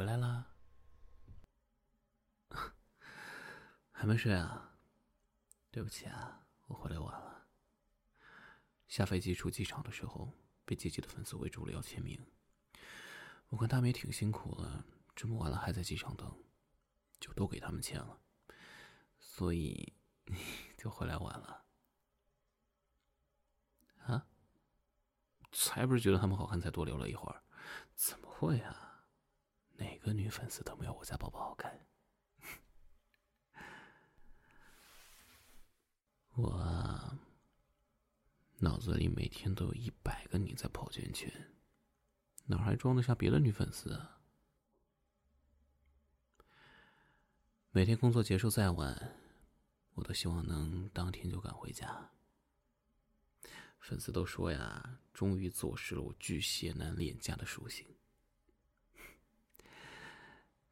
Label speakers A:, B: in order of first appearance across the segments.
A: 回来啦？还没睡啊？对不起啊，我回来晚了。下飞机出机场的时候，被姐姐的粉丝围住了要签名。我看他们也挺辛苦了，这么晚了还在机场等，就都给他们签了。所以 就回来晚了。啊？才不是觉得他们好看才多留了一会儿，怎么会啊？个女粉丝都没有我家宝宝好看。我脑子里每天都有一百个你在跑圈圈，哪还装得下别的女粉丝啊？每天工作结束再晚，我都希望能当天就赶回家。粉丝都说呀，终于坐实了我巨蟹男恋家的属性。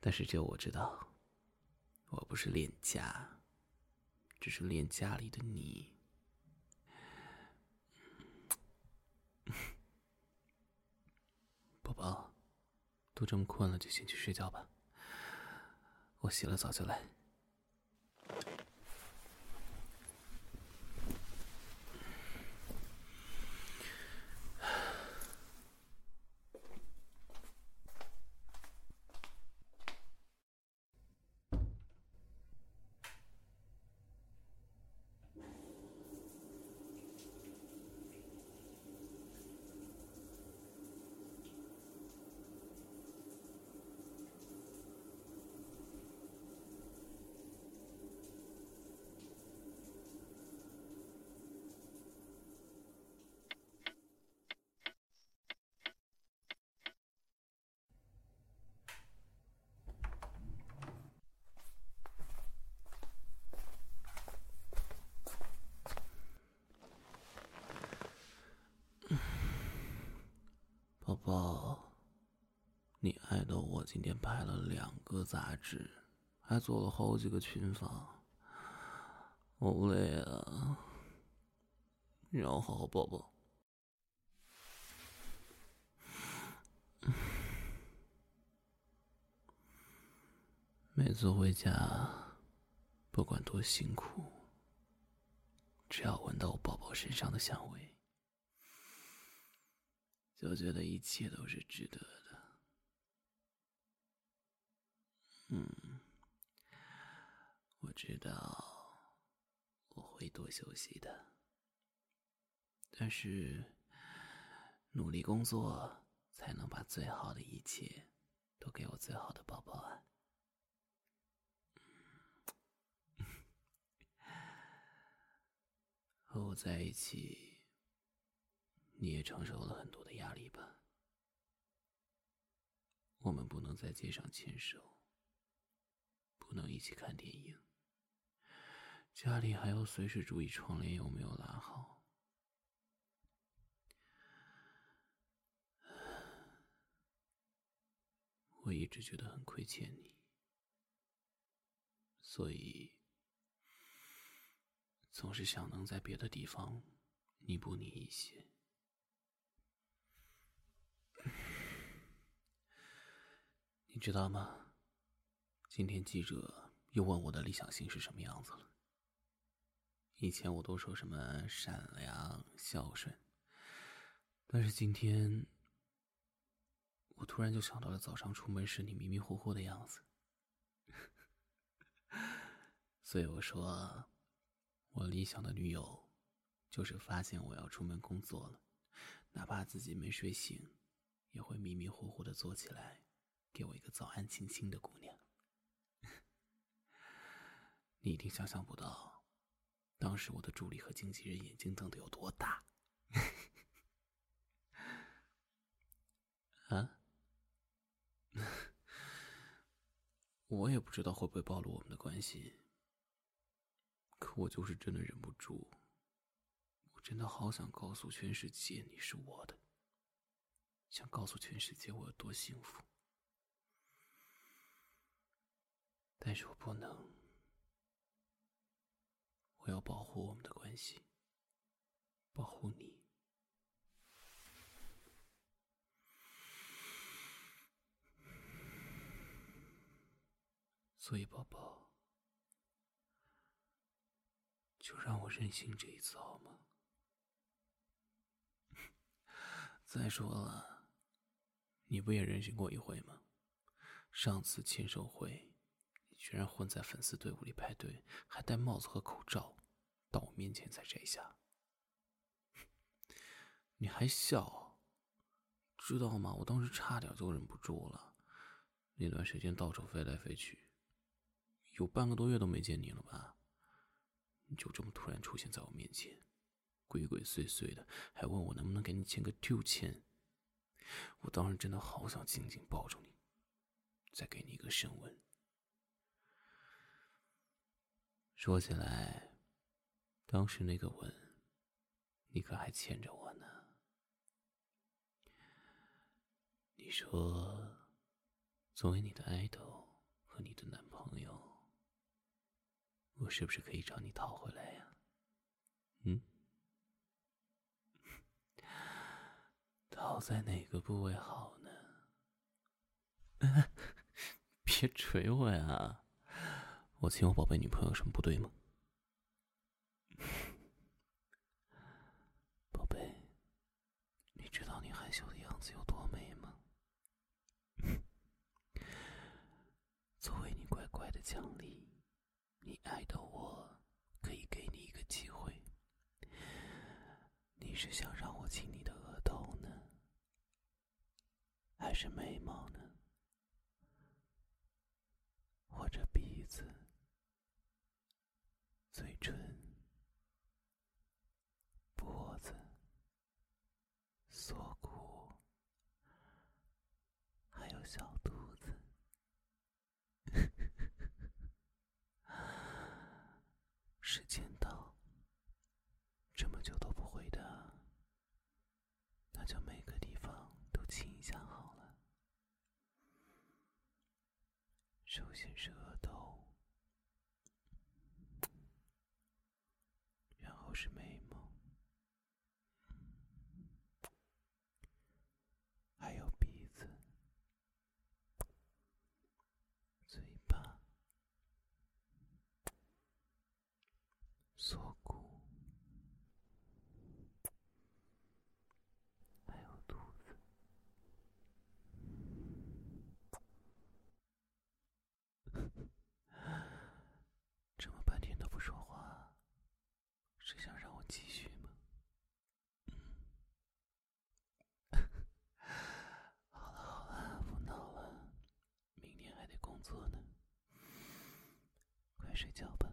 A: 但是只有我知道，我不是恋家，只是恋家里的你。宝宝，都这么困了，就先去睡觉吧。我洗了澡就来。宝宝，我今天拍了两个杂志，还做了好几个群访，好累啊，你让我好好抱抱。每次回家，不管多辛苦，只要闻到我宝宝身上的香味。就觉得一切都是值得的。嗯，我知道我会多休息的，但是努力工作才能把最好的一切都给我最好的宝宝啊！和我在一起。你也承受了很多的压力吧？我们不能在街上牵手，不能一起看电影，家里还要随时注意窗帘有没有拉好。我一直觉得很亏欠你，所以总是想能在别的地方弥补你一些。你知道吗？今天记者又问我的理想型是什么样子了。以前我都说什么善良、孝顺，但是今天我突然就想到了早上出门时你迷迷糊糊的样子，所以我说，我理想的女友就是发现我要出门工作了，哪怕自己没睡醒。也会迷迷糊糊的坐起来，给我一个早安亲亲的姑娘。你一定想象不到，当时我的助理和经纪人眼睛瞪得有多大。啊？我也不知道会不会暴露我们的关系，可我就是真的忍不住，我真的好想告诉全世界你是我的。想告诉全世界我有多幸福，但是我不能。我要保护我们的关系，保护你。所以，宝宝，就让我任性这一次好吗？再说了，你不也任性过一回吗？上次签售会，你居然混在粉丝队伍里排队，还戴帽子和口罩，到我面前才摘下。你还笑？知道吗？我当时差点就忍不住了。那段时间到处飞来飞去，有半个多月都没见你了吧？你就这么突然出现在我面前，鬼鬼祟祟的，还问我能不能给你签个 Q 签。我当时真的好想紧紧抱住你，再给你一个深吻。说起来，当时那个吻，你可还牵着我呢。你说。作为你的爱豆和你的男朋友，我是不是可以找你讨回来呀？嗯，讨在哪个部位好呢？别捶我呀！我亲我宝贝女朋友有什么不对吗？宝贝，你知道你害羞的样子有多美吗？作为你乖乖的奖励，你爱的我，可以给你一个机会。你是想让我亲你的额头呢，还是眉毛呢，或者鼻子、嘴唇、脖子、锁骨，还有小肚？时间到，这么久都不回答，那就每个地方都亲一下好了。首先是额头，然后是眉毛。锁骨，还有肚子，这么半天都不说话，是想让我继续吗？嗯，好了好了，不闹了，明天还得工作呢，快睡觉吧。